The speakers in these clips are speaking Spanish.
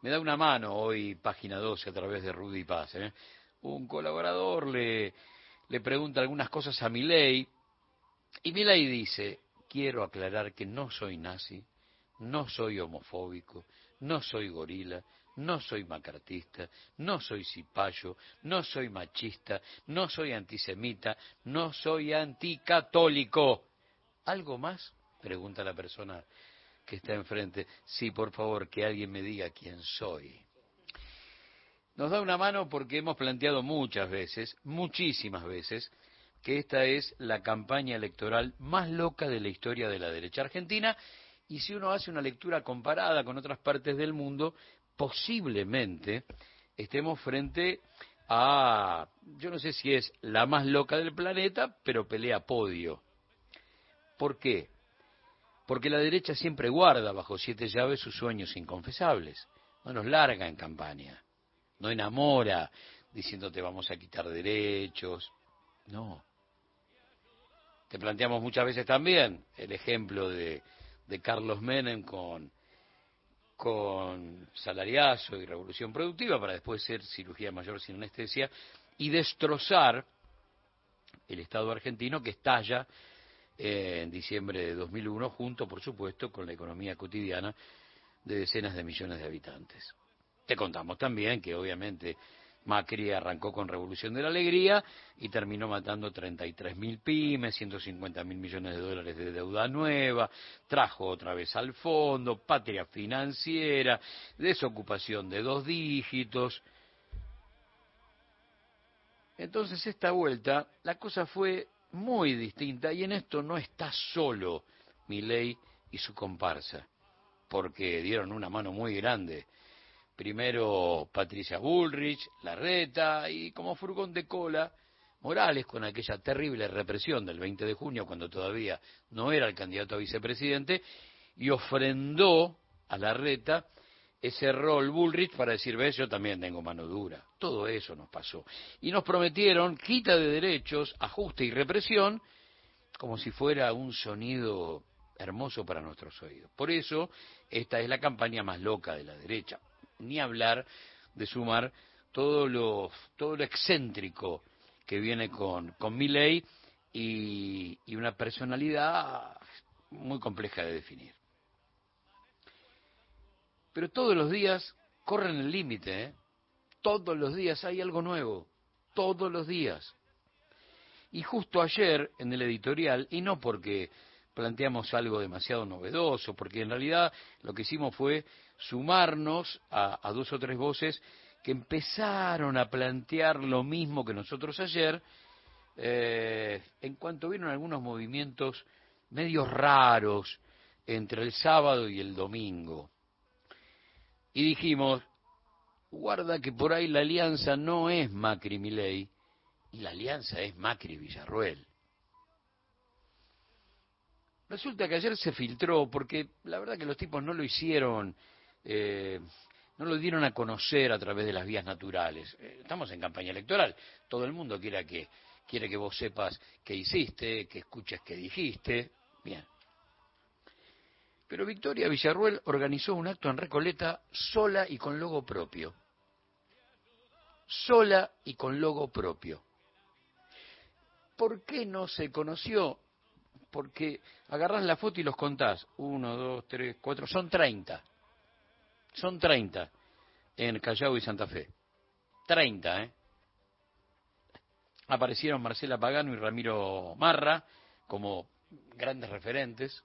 Me da una mano hoy, página 12, a través de Rudy Paz. ¿eh? Un colaborador le, le pregunta algunas cosas a Milei y Milei dice, quiero aclarar que no soy nazi, no soy homofóbico, no soy gorila, no soy macartista, no soy cipayo, no soy machista, no soy antisemita, no soy anticatólico. ¿Algo más? Pregunta la persona que está enfrente. Sí, por favor, que alguien me diga quién soy. Nos da una mano porque hemos planteado muchas veces, muchísimas veces, que esta es la campaña electoral más loca de la historia de la derecha argentina y si uno hace una lectura comparada con otras partes del mundo, posiblemente estemos frente a, yo no sé si es la más loca del planeta, pero pelea podio. ¿Por qué? Porque la derecha siempre guarda bajo siete llaves sus sueños inconfesables. No nos larga en campaña. No enamora diciéndote vamos a quitar derechos. No. Te planteamos muchas veces también el ejemplo de, Carlos Menem con con salariazo y revolución productiva para después ser cirugía mayor sin anestesia y destrozar el Estado argentino que estalla en diciembre de 2001 junto, por supuesto, con la economía cotidiana de decenas de millones de habitantes. Te contamos también que obviamente Macri arrancó con Revolución de la Alegría y terminó matando 33.000 pymes, 150.000 millones de dólares de deuda nueva, trajo otra vez al fondo, patria financiera, desocupación de dos dígitos. Entonces esta vuelta la cosa fue muy distinta y en esto no está solo Milei y su comparsa, porque dieron una mano muy grande. Primero Patricia Bullrich, Larreta y como furgón de cola Morales con aquella terrible represión del 20 de junio cuando todavía no era el candidato a vicepresidente y ofrendó a Larreta ese rol Bullrich para decir, ves, yo también tengo mano dura. Todo eso nos pasó. Y nos prometieron quita de derechos, ajuste y represión, como si fuera un sonido hermoso para nuestros oídos. Por eso, esta es la campaña más loca de la derecha ni hablar de sumar todo lo, todo lo excéntrico que viene con, con Milley y, y una personalidad muy compleja de definir. Pero todos los días corren el límite, ¿eh? todos los días hay algo nuevo, todos los días. Y justo ayer en el editorial, y no porque planteamos algo demasiado novedoso, porque en realidad lo que hicimos fue sumarnos a, dos o tres voces que empezaron a plantear lo mismo que nosotros ayer, eh, en cuanto vieron algunos movimientos medios raros entre el sábado y el domingo. Y dijimos, guarda que por ahí la alianza no es Macri-Milei, y la alianza es Macri-Villarruel. Resulta que ayer se filtró, porque la verdad que los tipos no lo hicieron, eh, no lo dieron a conocer a través de las vías naturales. Eh, estamos en campaña electoral, todo el mundo quiere que, quiere que vos sepas qué hiciste, que escuches qué dijiste. Bien. Pero Victoria Villarruel organizó un acto en Recoleta sola y con logo propio. Sola y con logo propio. ¿Por qué no se conoció? porque agarrás la foto y los contás. Uno, dos, tres, cuatro, son treinta. Son treinta en Callao y Santa Fe. Treinta, ¿eh? Aparecieron Marcela Pagano y Ramiro Marra como grandes referentes,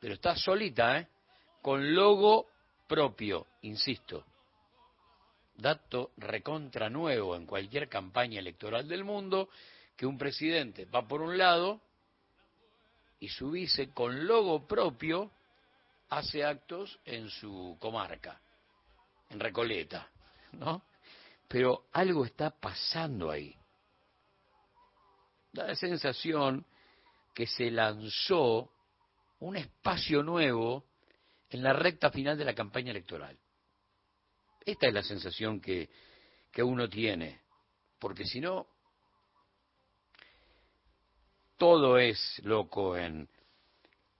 pero está solita, ¿eh? Con logo propio, insisto. Dato recontra nuevo en cualquier campaña electoral del mundo, que un presidente va por un lado y su vice con logo propio hace actos en su comarca, en Recoleta, ¿no? Pero algo está pasando ahí. Da la sensación que se lanzó un espacio nuevo en la recta final de la campaña electoral. Esta es la sensación que, que uno tiene, porque si no, todo es loco en,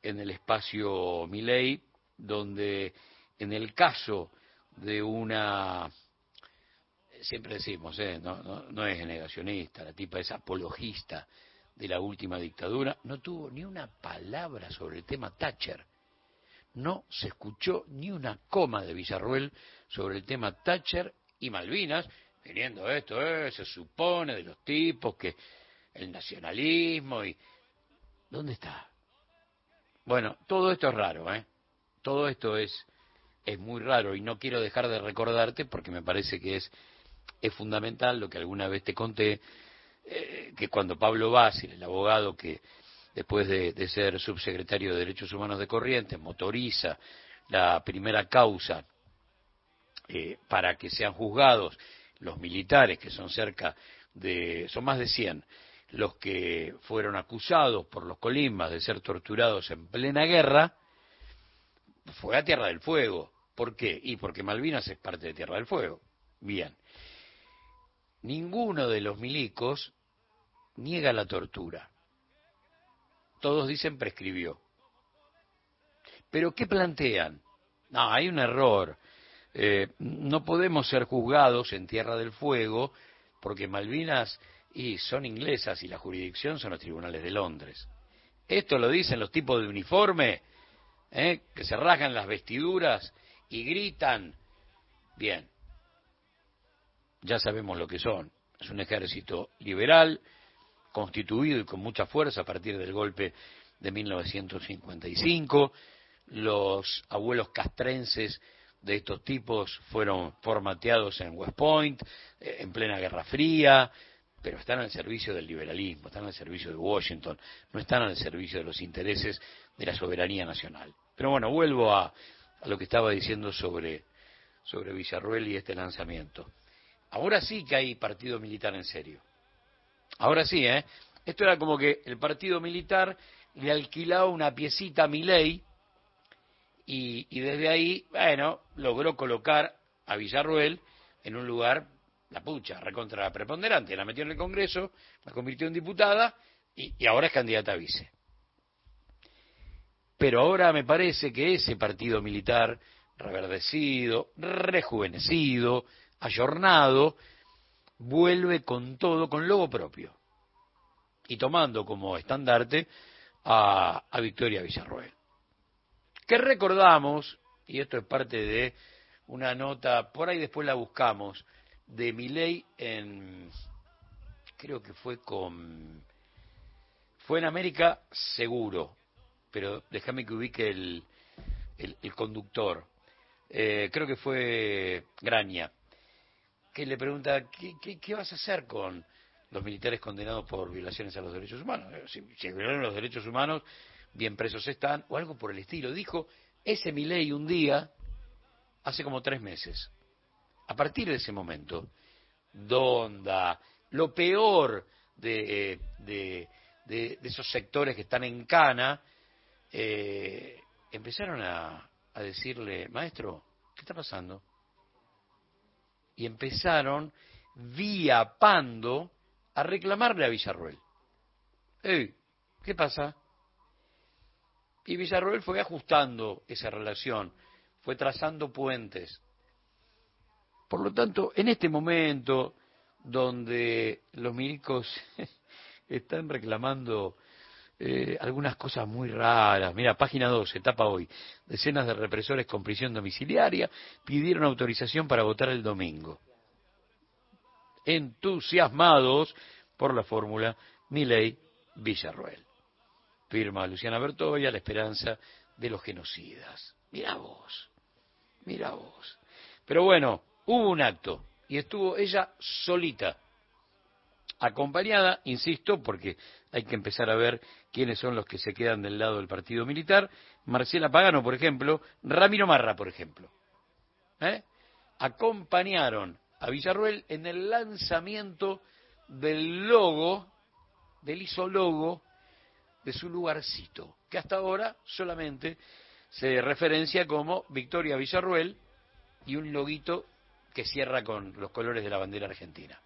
en el espacio Milei, donde en el caso de una siempre decimos, ¿eh? no, no, no, es negacionista, la tipa es apologista de la última dictadura, no tuvo ni una palabra sobre el tema Thatcher. No se escuchó ni una coma de Villarruel sobre el tema Thatcher y Malvinas, viniendo esto, eh, se supone de los tipos que el nacionalismo y... ¿Dónde está? Bueno, todo esto es raro, ¿eh? Todo esto es, es muy raro y no quiero dejar de recordarte porque me parece que es es fundamental lo que alguna vez te conté, eh, que cuando Pablo Basile, el abogado que después de, ser subsecretario de Derechos Humanos de Corrientes, motoriza la primera causa eh, para que sean juzgados los militares, que son cerca de, son más de 100, los que fueron acusados por los colimbas de ser torturados en plena guerra, fue a Tierra del Fuego. ¿Por qué? Y porque Malvinas es parte de Tierra del Fuego. Bien ninguno de los milicos niega la tortura. Todos dicen prescribió. Pero ¿qué plantean? No, hay un error. Eh, no podemos ser juzgados en Tierra del Fuego porque Malvinas y son inglesas y la jurisdicción son los tribunales de Londres. Esto lo dicen los tipos de uniforme, ¿eh? que se rasgan las vestiduras y gritan. Bien, ya sabemos lo que son. Es un ejército liberal, constituido y con mucha fuerza a partir del golpe de 1955. Los abuelos castrenses de estos tipos fueron formateados en West Point, eh, en plena Guerra Fría, pero están al servicio del liberalismo, están al servicio de Washington, no están al servicio de los intereses de la soberanía nacional. Pero bueno, vuelvo a, lo que estaba diciendo sobre, sobre Villarruel y este lanzamiento. Ahora sí que hay partido militar en serio. Ahora sí, ¿eh? Esto era como que el partido militar le alquilaba una piecita a Milei y, y desde ahí, bueno, logró colocar a Villarruel en un lugar, la pucha, recontra preponderante. La metió en el Congreso, la convirtió en diputada y, y ahora es candidata a vice. Pero ahora me parece que ese partido militar reverdecido, rejuvenecido, ayornado, vuelve con todo, con logo propio, y tomando como estandarte a, Victoria Villarroel. Que recordamos, y esto es parte de una nota, por ahí después la buscamos, de Miley en, creo que fue con, fue en América seguro, pero déjame que ubique el, el, conductor, eh, creo que fue Graña, que le pregunta, ¿qué, qué, vas a hacer con los militares condenados por violaciones a los derechos humanos? Eh, si, violan los derechos humanos, bien presos están, o algo por el estilo. Dijo ese Milei un día, hace como tres meses. A partir de ese momento, Donda, lo peor de, de, de, esos sectores que están en cana, eh, empezaron a, a decirle, maestro, ¿qué está pasando? Y empezaron vía Pando a reclamarle a Villarroel. ¿Qué pasa? Y Villarroel fue ajustando esa relación, fue trazando puentes. Por lo tanto, en este momento donde los milicos están reclamando eh, algunas cosas muy raras. Mira, página 12, etapa hoy. Decenas de represores con prisión domiciliaria pidieron autorización para votar el domingo. Entusiasmados por la fórmula Miley Villarroel. Firma Luciana Bertoya, la esperanza de los genocidas. Mira vos, mira vos. Pero bueno, hubo un acto y estuvo ella solita acompañada, insisto, porque hay que empezar a ver quiénes son los que se quedan del lado del partido militar, Marcela Pagano, por ejemplo, Ramiro Marra, por ejemplo. ¿eh? Acompañaron a Villarruel en el lanzamiento del logo, del isologo de su lugarcito, que hasta ahora solamente se referencia como Victoria Villarruel y un loguito que cierra con los colores de la bandera argentina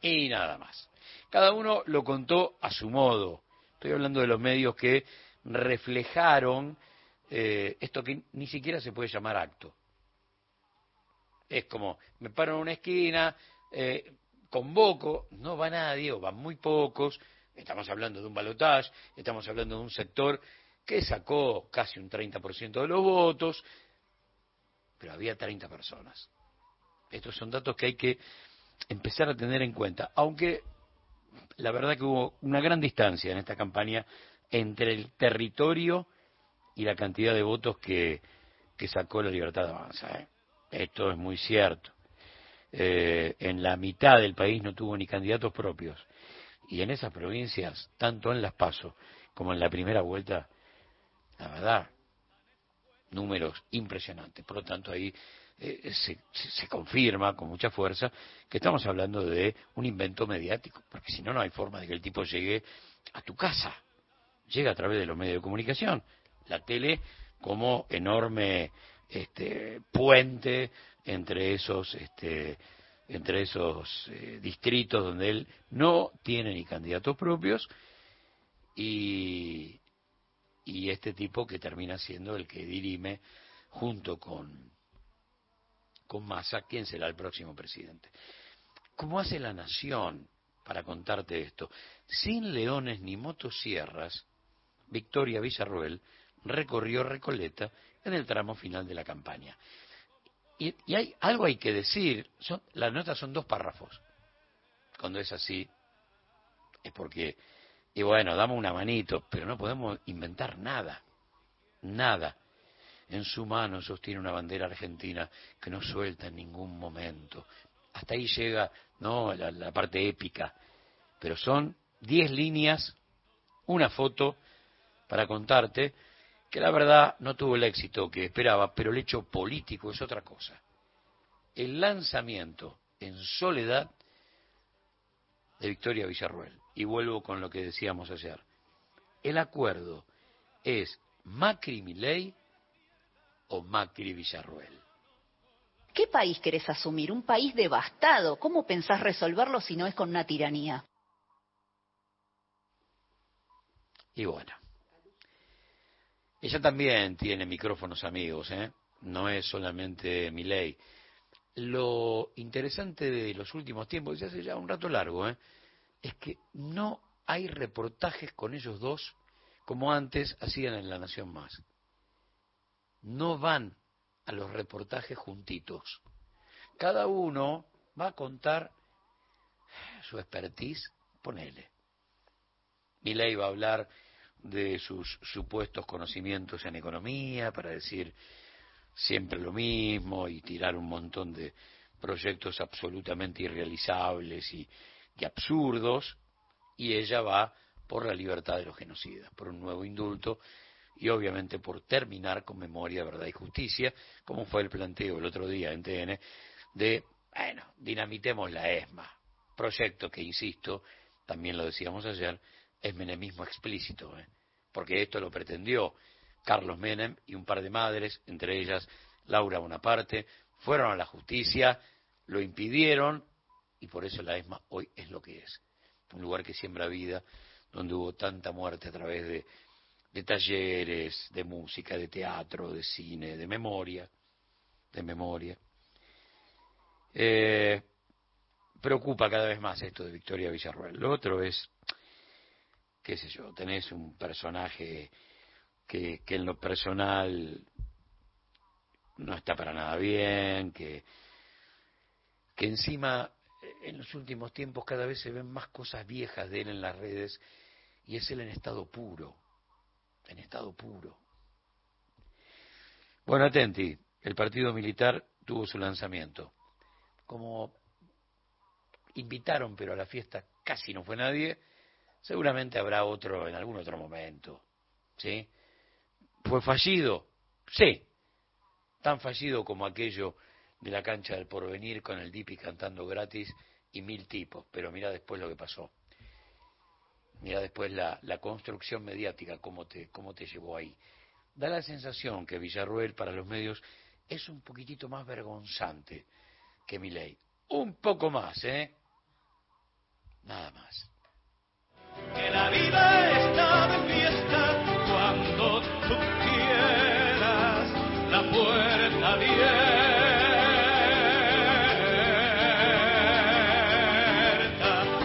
y nada más. Cada uno lo contó a su modo. Estoy hablando de los medios que reflejaron eh, esto que ni siquiera se puede llamar acto. Es como, me paro en una esquina, eh, convoco, no va nadie o van muy pocos, estamos hablando de un balotaje, estamos hablando de un sector que sacó casi un 30% de los votos, pero había 30 personas. Estos son datos que hay que empezar a tener en cuenta, aunque la verdad que hubo una gran distancia en esta campaña entre el territorio y la cantidad de votos que, sacó la Libertad de Avanza. ¿eh? Esto es muy cierto. Eh, en la mitad del país no tuvo ni candidatos propios. Y en esas provincias, tanto en Las Paso como en la primera vuelta, la verdad, números impresionantes. Por lo tanto, ahí eh, se, se, confirma con mucha fuerza que estamos hablando de un invento mediático, porque si no, no hay forma de que el tipo llegue a tu casa. Llega a través de los medios de comunicación. La tele como enorme este, puente entre esos, este, entre esos eh, distritos donde él no tiene ni candidatos propios y, y este tipo que termina siendo el que dirime junto con, con Massa quién será el próximo presidente. ¿Cómo hace la nación para contarte esto? Sin leones ni motosierras, Victoria Villarroel recorrió Recoleta en el tramo final de la campaña. Y, hay algo hay que decir, son, las notas son dos párrafos. Cuando es así, es porque y bueno, damos una manito, pero no podemos inventar nada, nada. En su mano sostiene una bandera argentina que no suelta en ningún momento. Hasta ahí llega no la, parte épica, pero son diez líneas, una foto para contarte que la verdad no tuvo el éxito que esperaba, pero el hecho político es otra cosa. El lanzamiento en soledad de Victoria Villarruel y vuelvo con lo que decíamos ayer. El acuerdo es Macri Milei o Macri Villarruel. ¿Qué país querés asumir? Un país devastado. ¿Cómo pensás resolverlo si no es con una tiranía? Y bueno, ella también tiene micrófonos amigos, ¿eh? No es solamente Milei. Lo interesante de los últimos tiempos, ya hace ya un rato largo, ¿eh? es que no hay reportajes con ellos dos como antes hacían en La Nación Más. No van a los reportajes juntitos. Cada uno va a contar su expertise, ponele. Milei va a hablar de sus supuestos conocimientos en economía para decir siempre lo mismo y tirar un montón de proyectos absolutamente irrealizables y y absurdos, y ella va por la libertad de los genocidas, por un nuevo indulto y obviamente por terminar con memoria, verdad y justicia, como fue el planteo el otro día en TN, de, bueno, dinamitemos la ESMA, proyecto que, insisto, también lo decíamos ayer, es menemismo explícito, ¿eh? porque esto lo pretendió Carlos Menem y un par de madres, entre ellas Laura Bonaparte, fueron a la justicia, lo impidieron, y por eso la ESMA hoy es lo que es. Un lugar que siembra vida, donde hubo tanta muerte a través de, de talleres, de música, de teatro, de cine, de memoria, de memoria. Eh, preocupa cada vez más esto de Victoria Villarroel. Lo otro es, qué sé yo, tenés un personaje que, que en lo personal no está para nada bien, que, que encima en los últimos tiempos cada vez se ven más cosas viejas de él en las redes y es él en estado puro, en estado puro. Bueno, atenti, el partido militar tuvo su lanzamiento. Como invitaron, pero a la fiesta casi no fue nadie, seguramente habrá otro en algún otro momento. ¿Sí? ¿Fue fallido? Sí. Tan fallido como aquello de la cancha del porvenir con el Dipi cantando gratis y mil tipos, pero mira después lo que pasó. Después la, la construcción mediática, cómo te, cómo te llevó ahí. Da la sensación que Villarruel para los medios es un poquitito más vergonzante que Milei. Un poco más, ¿eh? Nada más. Que la vida está